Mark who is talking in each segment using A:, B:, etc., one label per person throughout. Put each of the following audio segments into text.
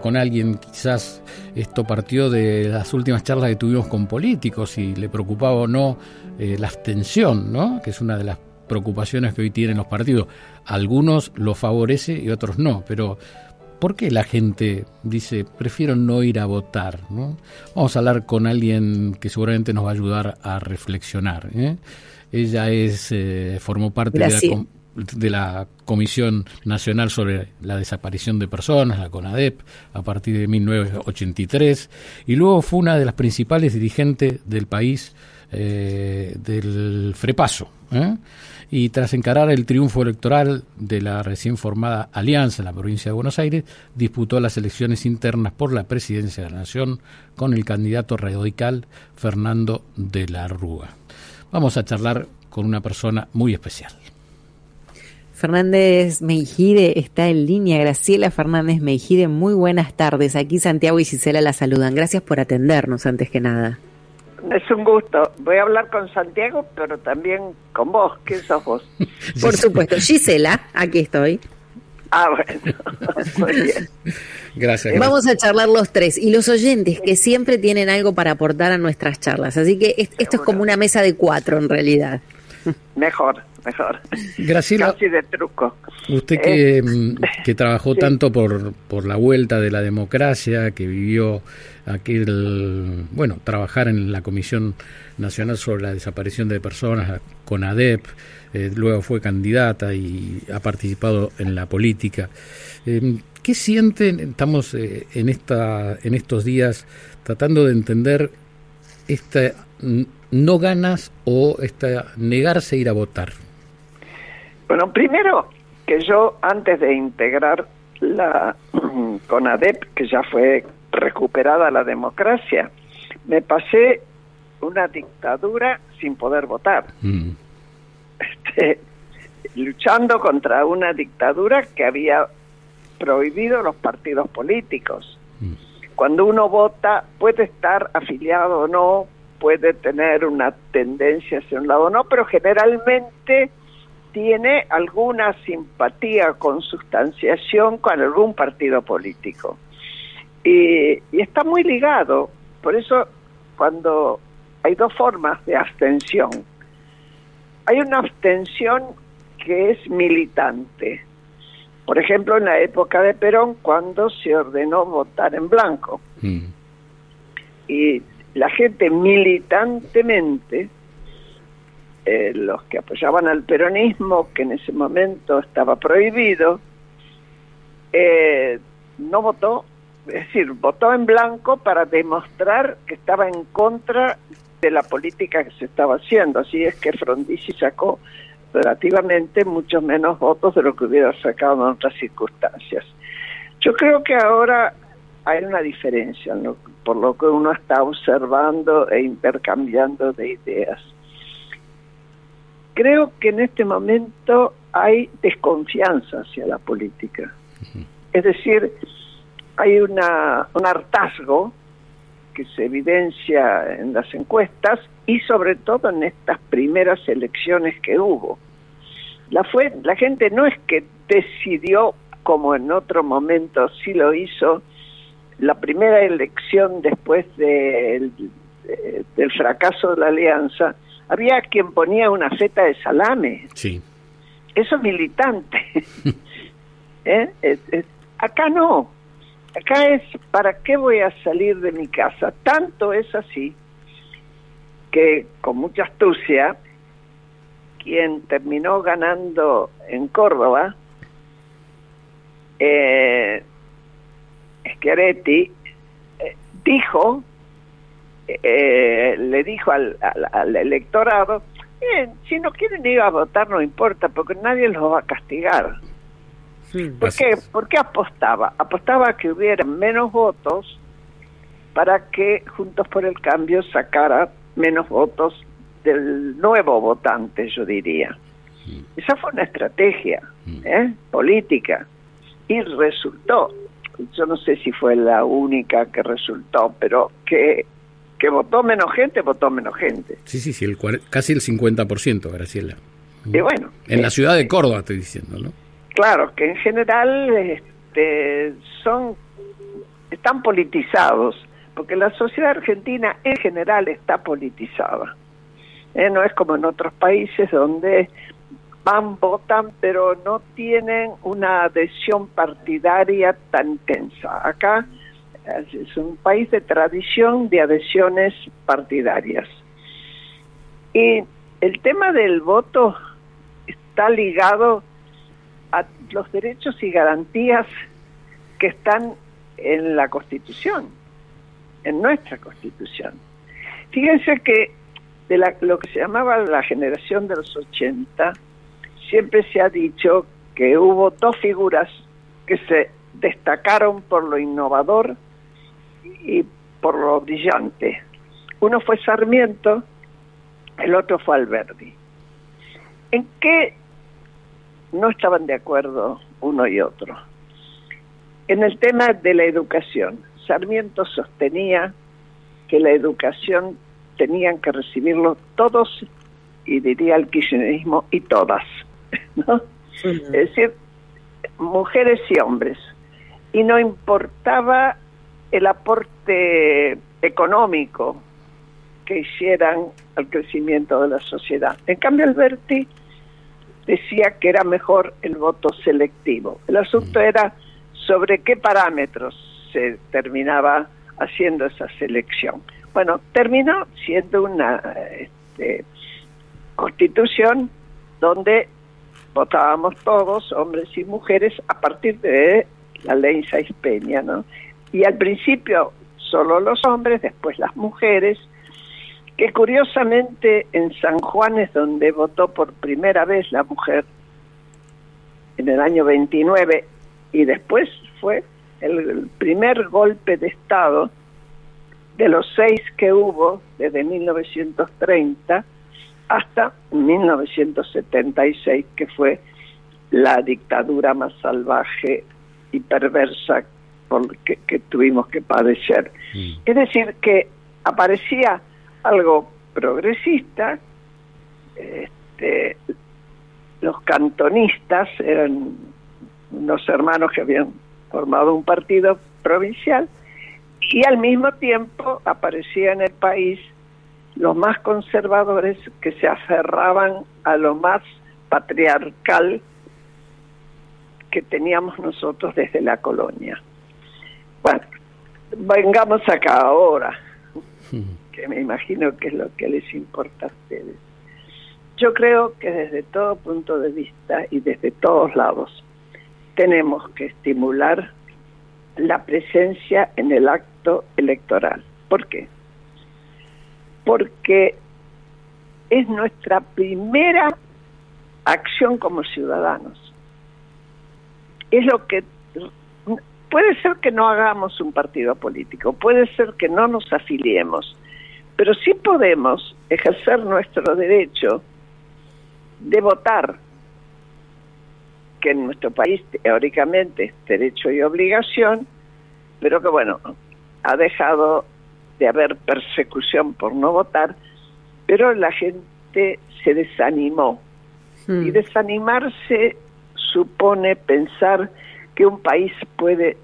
A: con alguien, quizás esto partió de las últimas charlas que tuvimos con políticos y le preocupaba o no eh, la abstención, ¿no? que es una de las preocupaciones que hoy tienen los partidos. Algunos lo favorece y otros no, pero ¿por qué la gente dice prefiero no ir a votar? ¿no? Vamos a hablar con alguien que seguramente nos va a ayudar a reflexionar. ¿eh? Ella es eh, formó parte de la de la Comisión Nacional sobre la Desaparición de Personas, la CONADEP, a partir de 1983, y luego fue una de las principales dirigentes del país eh, del Frepaso. ¿eh? Y tras encarar el triunfo electoral de la recién formada Alianza en la provincia de Buenos Aires, disputó las elecciones internas por la presidencia de la Nación con el candidato radical Fernando de la Rúa. Vamos a charlar con una persona muy especial.
B: Fernández Meijide está en línea. Graciela Fernández Meijide, muy buenas tardes. Aquí Santiago y Gisela la saludan. Gracias por atendernos antes que nada.
C: Es un gusto. Voy a hablar con Santiago, pero también con vos. ¿Qué sos vos?
B: Por supuesto. Gisela, aquí estoy.
C: Ah, bueno. Muy bien.
A: Gracias.
B: Vamos a charlar los tres y los oyentes que siempre tienen algo para aportar a nuestras charlas. Así que esto es como una mesa de cuatro en realidad.
C: Mejor mejor.
A: Graciela.
C: Casi de truco.
A: Usted que, eh, que trabajó tanto por, por la vuelta de la democracia, que vivió aquel, bueno, trabajar en la Comisión Nacional sobre la Desaparición de Personas, con ADEP, eh, luego fue candidata y ha participado en la política. Eh, ¿Qué sienten? Estamos en, esta, en estos días tratando de entender esta no ganas o esta negarse a ir a votar.
C: Bueno, primero que yo antes de integrar la CONADEP, que ya fue recuperada la democracia, me pasé una dictadura sin poder votar. Mm. Este, luchando contra una dictadura que había prohibido los partidos políticos. Mm. Cuando uno vota puede estar afiliado o no, puede tener una tendencia hacia un lado o no, pero generalmente tiene alguna simpatía, consustanciación con algún partido político. Y, está muy ligado, por eso cuando hay dos formas de abstención. Hay una abstención que es militante. Por ejemplo, en la época de Perón, cuando se ordenó votar en blanco. Mm. Y la gente militantemente eh, los que apoyaban al peronismo, que en ese momento estaba prohibido, eh, no votó, es decir, votó en blanco para demostrar que estaba en contra de la política que se estaba haciendo. Así es que Frondizi sacó relativamente muchos menos votos de lo que hubiera sacado en otras circunstancias. Yo creo que ahora hay una diferencia por lo que uno está observando e intercambiando de ideas creo que en este momento hay desconfianza hacia la política. Es decir, hay una, un hartazgo que se evidencia en las encuestas y sobre todo en estas primeras elecciones que hubo. La, fue, la gente no es que decidió, como en otro momento sí lo hizo, la primera elección después del fracaso de la alianza, había quien ponía una feta de salame.
A: Sí.
C: Eso es militante. ¿Eh? acá no. Acá es, ¿para qué voy a salir de mi casa? Tanto es así que con mucha astucia, quien terminó ganando en Córdoba, eh, Schiaretti, eh, dijo eh, le dijo al, electorado, si no quieren ir a votar no importa, porque nadie los va a castigar. ¿Por qué? ¿Por qué apostaba? Apostaba a que hubiera menos votos para que Juntos por el Cambio sacara menos votos del nuevo votante, yo diría. Esa fue una estrategia ¿eh? política y resultó. Yo no sé si fue la única que resultó, pero que, que votó menos gente, votó menos gente.
A: Sí, sí, sí, el, casi el 50%, Graciela.
C: Y bueno.
A: En la ciudad de Córdoba estoy diciendo, ¿no?
C: Claro, que en general este, son están politizados, porque la sociedad argentina en general está politizada. ¿eh? no es como en otros países donde van, votan, pero no tienen una adhesión partidaria tan intensa. Acá es un país de tradición de adhesiones partidarias. Y el tema del voto está ligado a los derechos y garantías que están en la Constitución, en nuestra Constitución. Fíjense que de lo que se llamaba la generación de los 80, siempre se ha dicho que hubo dos figuras que se destacaron por lo innovador y por lo brillante. Uno fue Sarmiento, el otro fue Alberdi. ¿En qué no estaban de acuerdo uno y otro? En el tema de la educación, Sarmiento sostenía que la educación tenían que recibirlo todos, y diría el kirchnerismo, y todas, ¿no? Es decir, mujeres y hombres. Y no importaba el aporte económico que hicieran al crecimiento de la sociedad. En cambio, Alberti decía que era mejor el voto selectivo. El asunto era sobre qué parámetros se terminaba haciendo esa selección. Bueno, terminó siendo una este, constitución donde votábamos todos, hombres y mujeres, a partir de la ley Saiz Peña, ¿no? Y al principio solo los hombres, después las mujeres, que curiosamente en San Juan es donde votó por primera vez la mujer, en el año 29, y después fue el primer golpe de Estado de los seis que hubo desde 1930 hasta 1976, que fue la dictadura más salvaje y perversa por que, que tuvimos que padecer. Mm. Es decir, que aparecía algo progresista, este, los cantonistas eran unos hermanos que habían formado un partido provincial, y al mismo tiempo aparecía en el país los más conservadores que se aferraban a lo más patriarcal que teníamos nosotros desde la colonia. Bueno, vengamos acá ahora, que me imagino que es lo que les importa a ustedes. Yo creo que desde todo punto de vista y desde todos lados tenemos que estimular la presencia en el acto electoral. ¿Por qué? Porque es nuestra primera acción como ciudadanos. Es lo que puede ser que no hagamos un partido político, puede ser que no nos afiliemos, pero sí podemos ejercer nuestro derecho de votar que en nuestro país teóricamente es derecho y obligación, pero que bueno, ha dejado de haber persecución por no votar, pero la gente se desanimó. Y hmm. desanimarse supone pensar que un país puede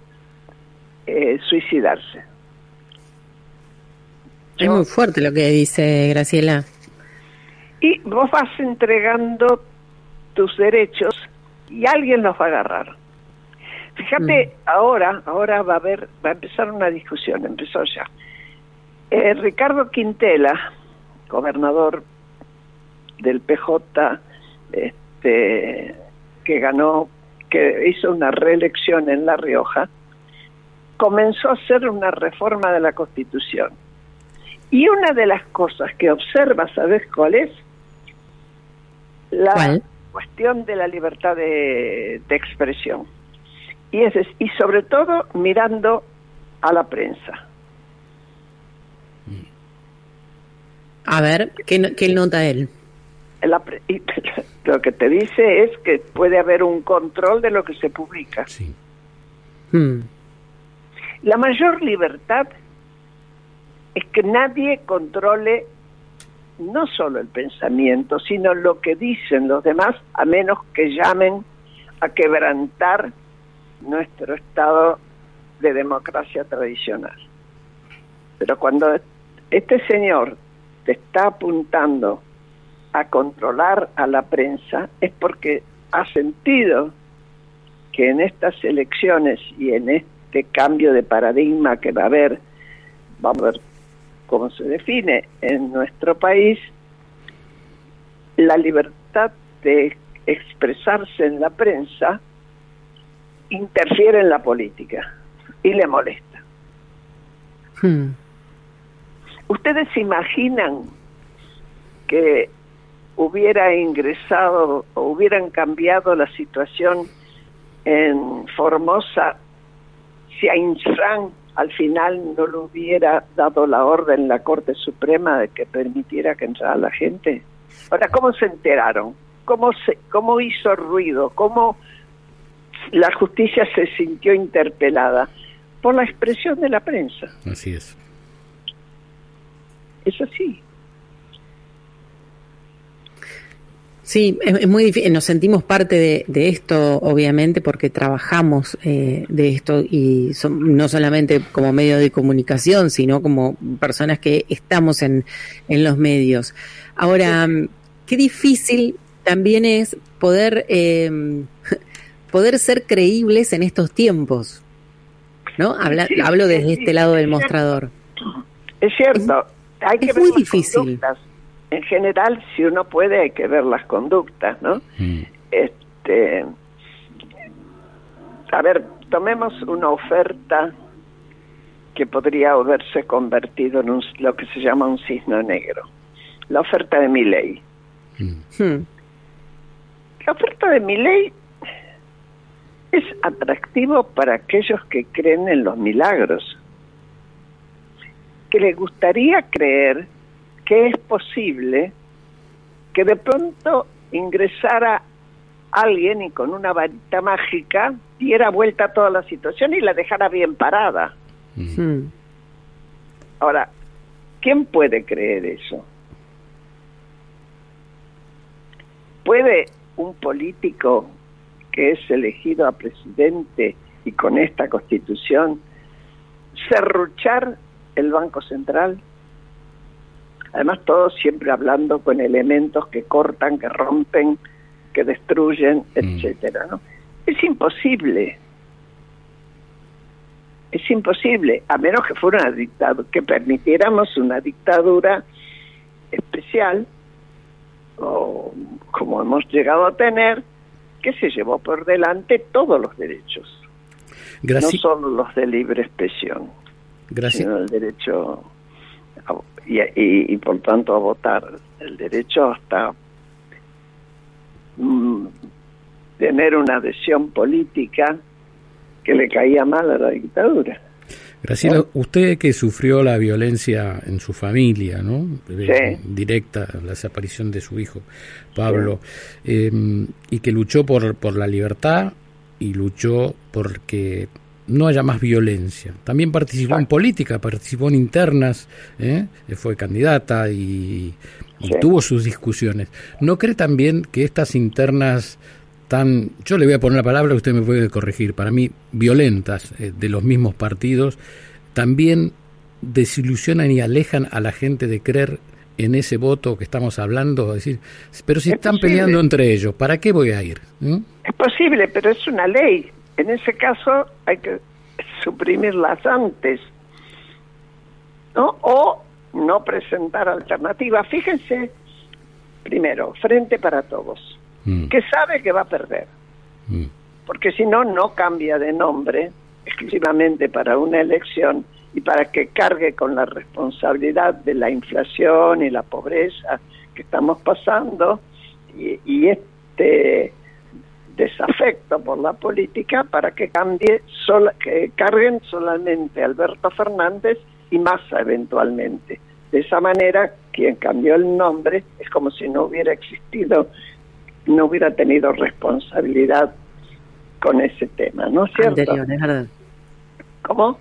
C: eh, suicidarse.
B: Es muy fuerte lo que dice Graciela.
C: Y vos vas entregando tus derechos y alguien los va a agarrar. Fíjate, mm. ahora, ahora va a haber, va a empezar una discusión, empezó ya. Eh, Ricardo Quintela, gobernador del PJ, este, que ganó, que hizo una reelección en La Rioja, comenzó a hacer una reforma de la Constitución. Y una de las cosas que observa, ¿sabes cuál es? La, cuestión de la libertad de, expresión. y, es, y sobre todo mirando a la prensa.
B: A ver, ¿qué, qué nota él?
C: lo que te dice es que puede haber un control de lo que se publica.
A: Sí.
B: Hmm.
C: La mayor libertad es que nadie controle no solo el pensamiento, sino lo que dicen los demás, a menos que llamen a quebrantar nuestro estado de democracia tradicional. Pero cuando este señor está apuntando a controlar a la prensa es porque ha sentido que en estas elecciones y en este cambio de paradigma que va a haber, vamos a ver cómo se define en nuestro país, la libertad de expresarse en la prensa interfiere en la política y le molesta.
B: Hmm.
C: ¿Ustedes se imaginan que hubiera ingresado o hubieran cambiado la situación en Formosa si a Insran al final no le hubiera dado la orden la Corte Suprema de que permitiera que entrara la gente? Ahora, ¿cómo se enteraron? ¿Cómo, cómo hizo ruido? ¿Cómo la justicia se sintió interpelada? Por la expresión de la prensa.
A: Así es.
C: Es así.
B: Sí, es, muy difícil. Nos sentimos parte de, esto, obviamente, porque trabajamos eh, de esto y no solamente como medio de comunicación, sino como personas que estamos en, en los medios. Ahora, qué difícil también es poder eh, poder ser creíbles en estos tiempos, ¿no? hablo desde este lado del mostrador.
C: Es cierto. Hay que
B: muy difícil
C: en general, si uno puede, hay que ver las conductas, ¿no?
A: Mm.
C: Este, a ver, tomemos una oferta que podría haberse convertido en lo que se llama un cisno negro. La oferta de mi ley.
A: Mm.
B: Hmm.
C: La oferta de mi ley es atractivo para aquellos que creen en los milagros, que les gustaría creer que es posible que de pronto ingresara alguien y con una varita mágica diera vuelta a toda la situación y la dejara bien parada.
B: Hmm.
C: Ahora, ¿quién puede creer eso? ¿Puede un político que es elegido a presidente y con esta constitución serruchar el Banco Central? Además, todos siempre hablando con elementos que cortan, que rompen, que destruyen,
A: Mm.
C: etcétera, ¿no? Es imposible. Es imposible, a menos que fuera una dictadura, que permitiéramos una dictadura especial, o como hemos llegado a tener, que se llevó por delante todos los derechos, no solo los de libre expresión, sino el derecho y, por tanto a votar, el derecho hasta mm, tener una adhesión política que le caía mal a la dictadura.
A: Graciela, usted que sufrió la violencia en su familia, ¿no? Directa, la desaparición de su hijo, Pablo, eh, y que luchó por, por la libertad y luchó porque no haya más violencia. También participó en política, participó en internas, ¿eh? fue candidata y, tuvo sus discusiones. ¿No cree también que estas internas tan, yo le voy a poner la palabra, usted me puede corregir, para mí violentas eh, de los mismos partidos, también desilusionan y alejan a la gente de creer en ese voto que estamos hablando, decir, pero si están peleando entre ellos, ¿para qué voy a ir?
C: ¿Mm? Es posible, pero es una ley. En ese caso hay que suprimirlas antes, ¿no? O no presentar alternativas. Fíjense, primero, Frente para Todos,
A: Mm.
C: que sabe que va a perder,
A: Mm.
C: porque si no, no cambia de nombre exclusivamente para una elección y para que cargue con la responsabilidad de la inflación y la pobreza que estamos pasando y, y este desafecto por la política para que cambie que carguen solamente Alberto Fernández y Massa eventualmente. De esa manera, quien cambió el nombre es como si no hubiera existido, no hubiera tenido responsabilidad con ese tema, ¿no es cierto?
B: Anterior, es verdad.
C: ¿Cómo?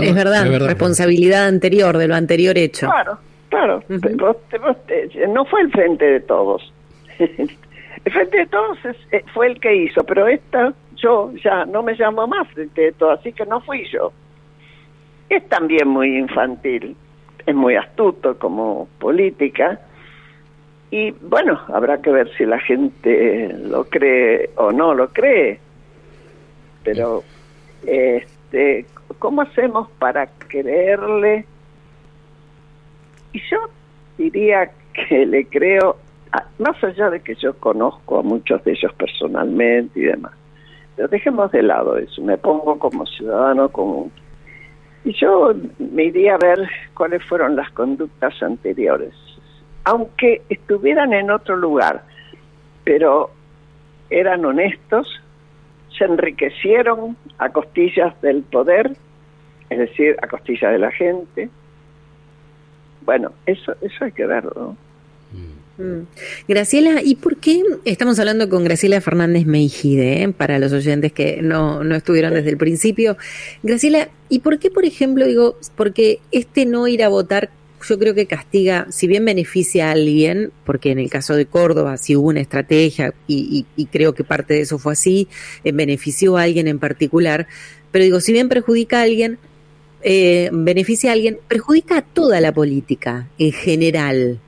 B: es, verdad, responsabilidad anterior de lo anterior hecho.
C: Claro, claro. no fue el frente de todos. frente de todos eh, fue el que hizo, pero esta, yo ya no me llamo más frente de todos, así que no fui yo. Es también muy infantil, es muy astuto como política. Y bueno, habrá que ver si la gente lo cree o no lo cree. Pero este, ¿cómo hacemos para creerle? Y yo diría que le creo, más allá de que yo conozco a muchos de ellos personalmente y demás, pero dejemos de lado eso, me pongo como ciudadano común. Y yo me iría a ver cuáles fueron las conductas anteriores, aunque estuvieran en otro lugar, pero eran honestos, se enriquecieron a costillas del poder, es decir, a costillas de la gente. Bueno, eso, eso hay que verlo.
B: Mm. Graciela, ¿y por qué estamos hablando con Graciela Fernández Meijide, eh, para los oyentes que no, no estuvieron desde el principio? Graciela, ¿y por qué, por ejemplo, digo, porque este no ir a votar yo creo que castiga, si bien beneficia a alguien, porque en el caso de Córdoba sí hubo una estrategia y, creo que parte de eso fue así, eh, benefició a alguien en particular, pero digo, si bien perjudica a alguien, eh, beneficia a alguien, perjudica a toda la política en general.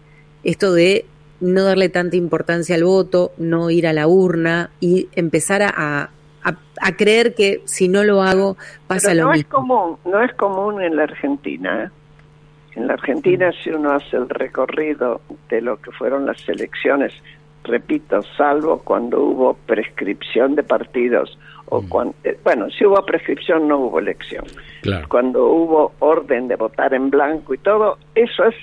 B: Esto de no darle tanta importancia al voto, no ir a la urna y empezar a, a, creer que si no lo hago pasa lo
C: no
B: mismo.
C: Es común, no es común en la Argentina. ¿eh? En la Argentina, si uno hace el recorrido de lo que fueron las elecciones, repito, salvo cuando hubo prescripción de partidos, o mm. cuando, eh, bueno, si hubo prescripción no hubo elección. Cuando hubo orden de votar en blanco y todo, eso es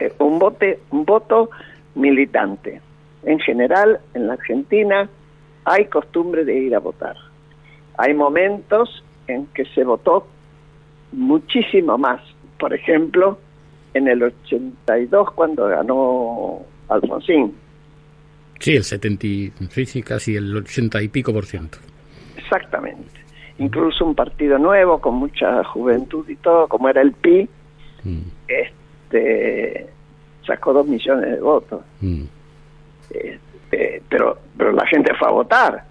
C: eh, un, vote, un voto militante. En general, en la Argentina hay costumbre de ir a votar. Hay momentos en que se votó muchísimo más por ejemplo, en el 82 cuando ganó Alfonsín.
A: Sí, el 70, sí, casi el 80 y pico por ciento.
C: Exactamente. Incluso un partido nuevo con mucha juventud y todo, como era el PI, mm. este sacó dos millones de votos. Mm. Este, pero, pero la gente fue a votar.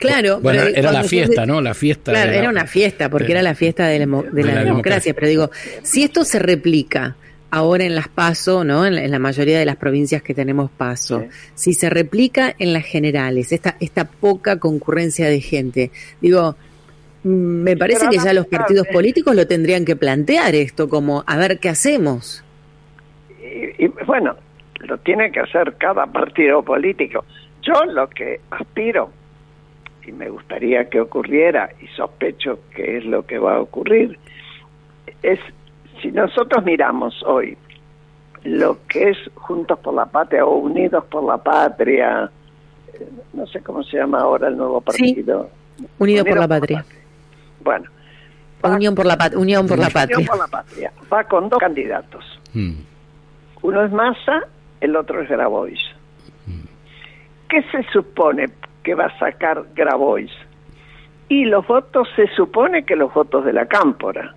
B: Claro,
A: bueno, era la fiesta, ¿no? La fiesta.
B: Claro, era una fiesta, porque era la fiesta de la, democracia. Pero digo, si esto se replica ahora en las PASO, ¿no? En la, mayoría de las provincias que tenemos PASO, si se replica en las generales, esta, esta poca concurrencia de gente, digo, mm, me parece que ya los partidos políticos lo tendrían que plantear esto, como, a ver qué hacemos.
C: Y bueno, lo tiene que hacer cada partido político. Yo lo que aspiro y me gustaría que ocurriera, y sospecho que es lo que va a ocurrir, es si nosotros miramos hoy lo que es Juntos por la Patria o Unidos por la Patria, eh, no sé cómo se llama ahora el nuevo partido.
B: Unidos por la Patria.
C: Bueno.
B: Unión por la, Unión por la Patria.
C: Unión por la Patria. Va con dos candidatos. Mm. Uno es Massa, el otro es Grabois. ¿Qué se supone que va a sacar Grabois. Y los votos, se supone que los votos de la Cámpora,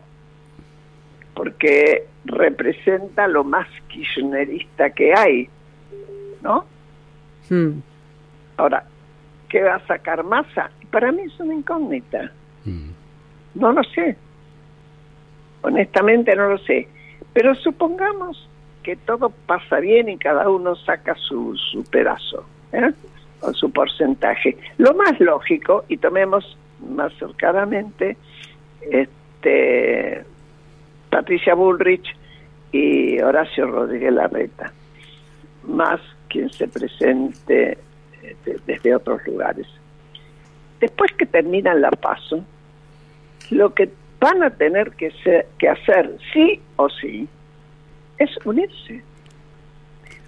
C: porque representa lo más kirchnerista que hay, ¿no? Hmm. Ahora, ¿qué va a sacar Massa? Para mí es una incógnita. Hmm. No lo sé. Honestamente no lo sé. Pero supongamos que todo pasa bien y cada uno saca su, su pedazo. ¿eh? con su porcentaje. Lo más lógico, y tomemos más cercanamente, este, Patricia Bullrich y Horacio Rodríguez Larreta, más quien se presente este, desde otros lugares. Después que terminan la paso, lo que van a tener que, que hacer, sí o sí, es unirse.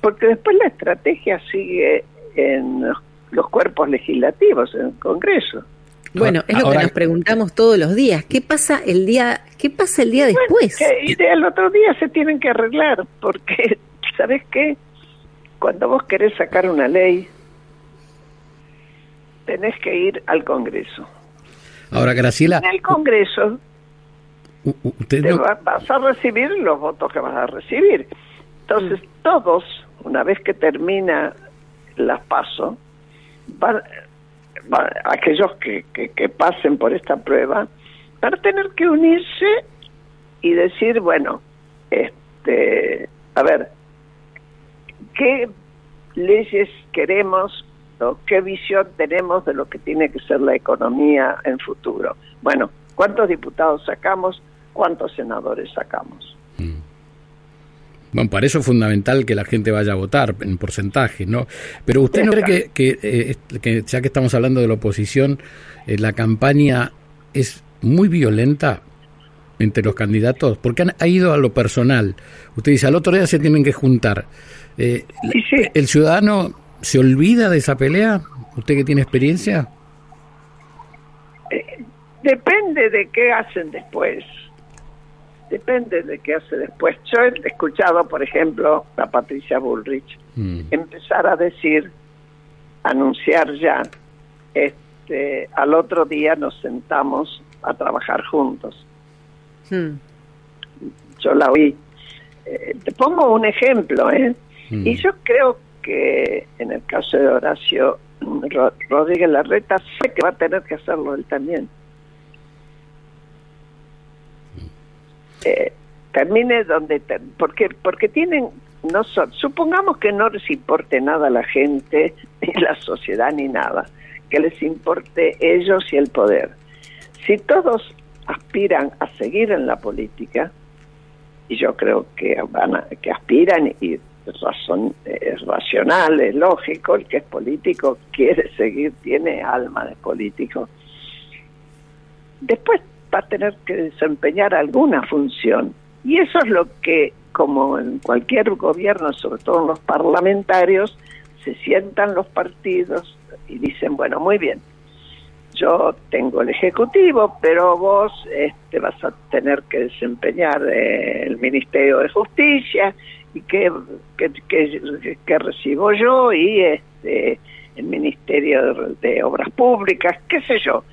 C: Porque después la estrategia sigue en los cuerpos legislativos en el Congreso.
B: Bueno, es lo que nos preguntamos todos los días. ¿Qué pasa el día, qué pasa el día después?
C: y el otro día se tienen que arreglar, porque, ¿sabes qué? Cuando vos querés sacar una ley, tenés que ir al Congreso.
A: Ahora, Graciela...
C: En el Congreso usted te vas a recibir los votos que vas a recibir. Entonces, mm. todos, una vez que termina las paso, van, aquellos que, que, pasen por esta prueba, van a tener que unirse y decir, bueno, este, a ver, ¿qué leyes queremos o qué visión tenemos de lo que tiene que ser la economía en futuro? Bueno, ¿cuántos diputados sacamos? ¿Cuántos senadores sacamos? Mm.
A: Bueno, para eso es fundamental que la gente vaya a votar en porcentaje, ¿no? Pero usted no cree que, eh, que, ya que estamos hablando de la oposición, eh, la campaña es muy violenta entre los candidatos, porque han, ha ido a lo personal. Usted dice, al otro día se tienen que juntar. Eh, ¿El ciudadano se olvida de esa pelea? ¿Usted que tiene experiencia?
C: depende de qué hacen después depende de qué hace después. Yo he escuchado, por ejemplo, a Patricia Bullrich mm. empezar a decir, anunciar ya, este, al otro día nos sentamos a trabajar juntos. Hmm. Yo la oí. Eh, te pongo un ejemplo, ¿eh? Mm. Y yo creo que en el caso de Horacio Rodríguez Larreta, sé que va a tener que hacerlo él también. Termine donde porque porque tienen no supongamos que no les importe nada a la gente ni la sociedad ni nada que les importe ellos y el poder si todos aspiran a seguir en la política y yo creo que van que aspiran y razón, es racional, es lógico, el que es político quiere seguir, tiene alma de político. Después va a tener que desempeñar alguna función. Y eso es lo que, como en cualquier gobierno, sobre todo en los parlamentarios, se sientan los partidos y dicen, bueno, muy bien, yo tengo el Ejecutivo, pero vos este, vas a tener que desempeñar eh, el Ministerio de Justicia y que, que, recibo yo y este, el Ministerio de, Obras Públicas, qué sé yo.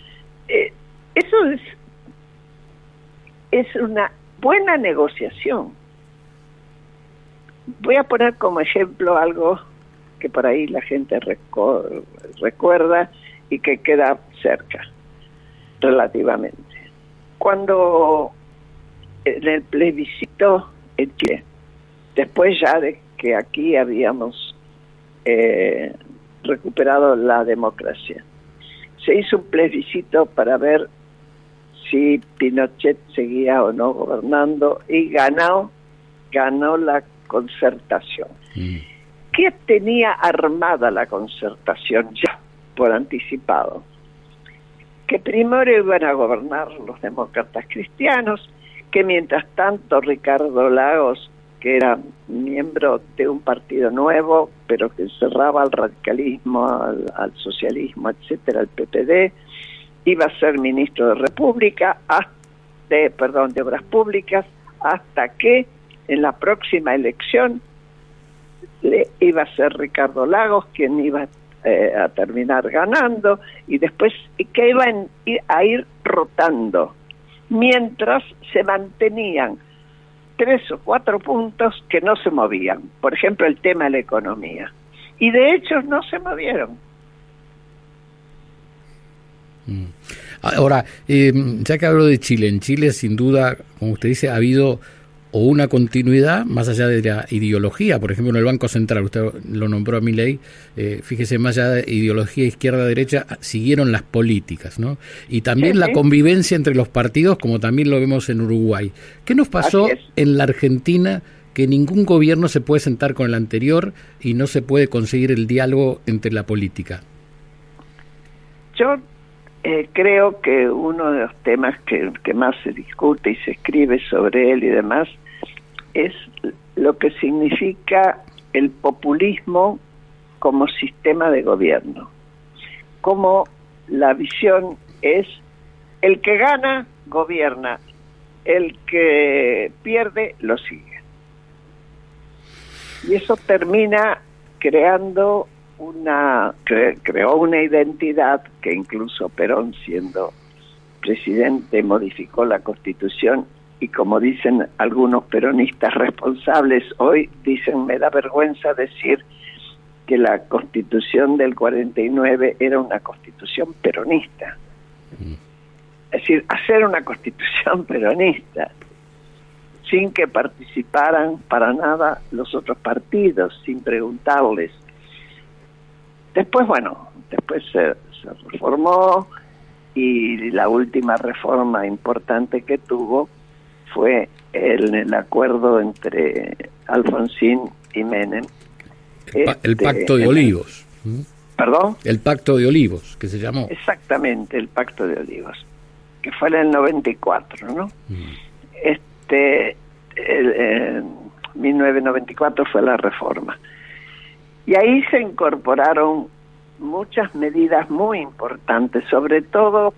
C: Eh, eso es es una buena negociación. Voy a poner como ejemplo algo que por ahí la gente recuerda y que queda cerca, relativamente. Cuando en el plebiscito en Chile, después ya de que aquí habíamos eh, recuperado la democracia, se hizo un plebiscito para ver si Pinochet seguía o no gobernando y ganó, ganó la concertación. Mm. ¿Qué tenía armada la concertación ya por anticipado? Que primero iban a gobernar los demócratas cristianos, que mientras tanto Ricardo Lagos, que era miembro de un partido nuevo, pero que cerraba al radicalismo, al, al socialismo, etcétera, el PPD, iba a ser ministro de República, de, perdón, de Obras Públicas, hasta que en la próxima elección le iba a ser Ricardo Lagos quien iba eh, a terminar ganando y después que iban a ir rotando mientras se mantenían tres o cuatro puntos que no se movían por ejemplo el tema de la economía y de hecho no se movieron.
A: Ahora, eh, ya que hablo de Chile, en Chile sin duda, como usted dice, ha habido o una continuidad más allá de la ideología, por ejemplo en el Banco Central, usted lo nombró a mi ley, eh, fíjese, más allá de ideología izquierda-derecha, siguieron las políticas, ¿no? Y también la convivencia entre los partidos, como también lo vemos en Uruguay. ¿Qué nos pasó en la Argentina? que ningún gobierno se puede sentar con el anterior y no se puede conseguir el diálogo entre la política.
C: Yo eh, creo que uno de los temas que, más se discute y se escribe sobre él y demás es lo que significa el populismo como sistema de gobierno. como la visión es el que gana, gobierna, el que pierde, lo sigue. Y eso termina creando una, creó una identidad que incluso Perón siendo presidente modificó la constitución y como dicen algunos peronistas responsables hoy, dicen me da vergüenza decir que la constitución del 49 era una constitución peronista. Es decir, hacer una constitución peronista sin que participaran para nada los otros partidos, sin preguntarles. Después, bueno, después se, reformó y la última reforma importante que tuvo fue el, el acuerdo entre Alfonsín y Menem.
A: El, este, pacto de olivos.
C: ¿Perdón?
A: El pacto de olivos, que se llamó.
C: Exactamente, el pacto de olivos, que fue en el 94, ¿no? Este, en 1994 fue la reforma. Y ahí se incorporaron muchas medidas muy importantes, sobre todo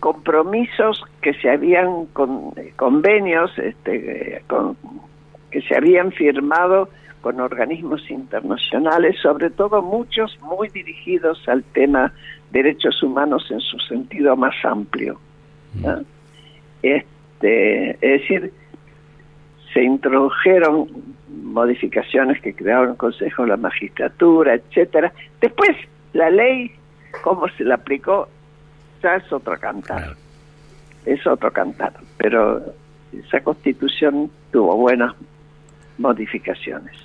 C: compromisos que se habían con convenios este, con, que se habían firmado con organismos internacionales, sobre todo muchos muy dirigidos al tema derechos humanos en su sentido más amplio. Este, es decir, se introdujeron modificaciones que crearon el Consejo de la Magistratura, etcétera. Después, la ley, cómo se la aplicó, ya es otro cantar. Es otro cantar. Pero esa constitución tuvo buenas modificaciones.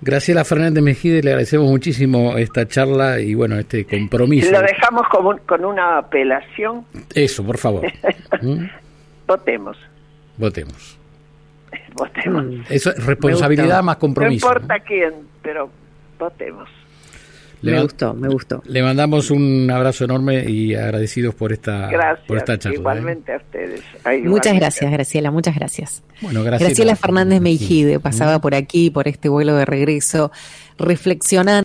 A: Graciela Fernández Mejide, le agradecemos muchísimo esta charla y bueno, este compromiso.
C: Lo dejamos con, con una apelación.
A: Eso, por favor.
C: ¿Mm? Votemos.
A: Votemos.
C: Votemos. Mm.
A: Eso es responsabilidad más compromiso.
C: No importa quién, pero votemos.
B: me gustó, me gustó.
A: Le mandamos un abrazo enorme y agradecidos por esta, por esta charla. ¿eh?
C: Igualmente a ustedes.
B: muchas gracias, Graciela, muchas gracias.
A: Bueno, gracias.
B: Graciela Fernández Meijide pasaba por aquí, por este vuelo de regreso, reflexionando.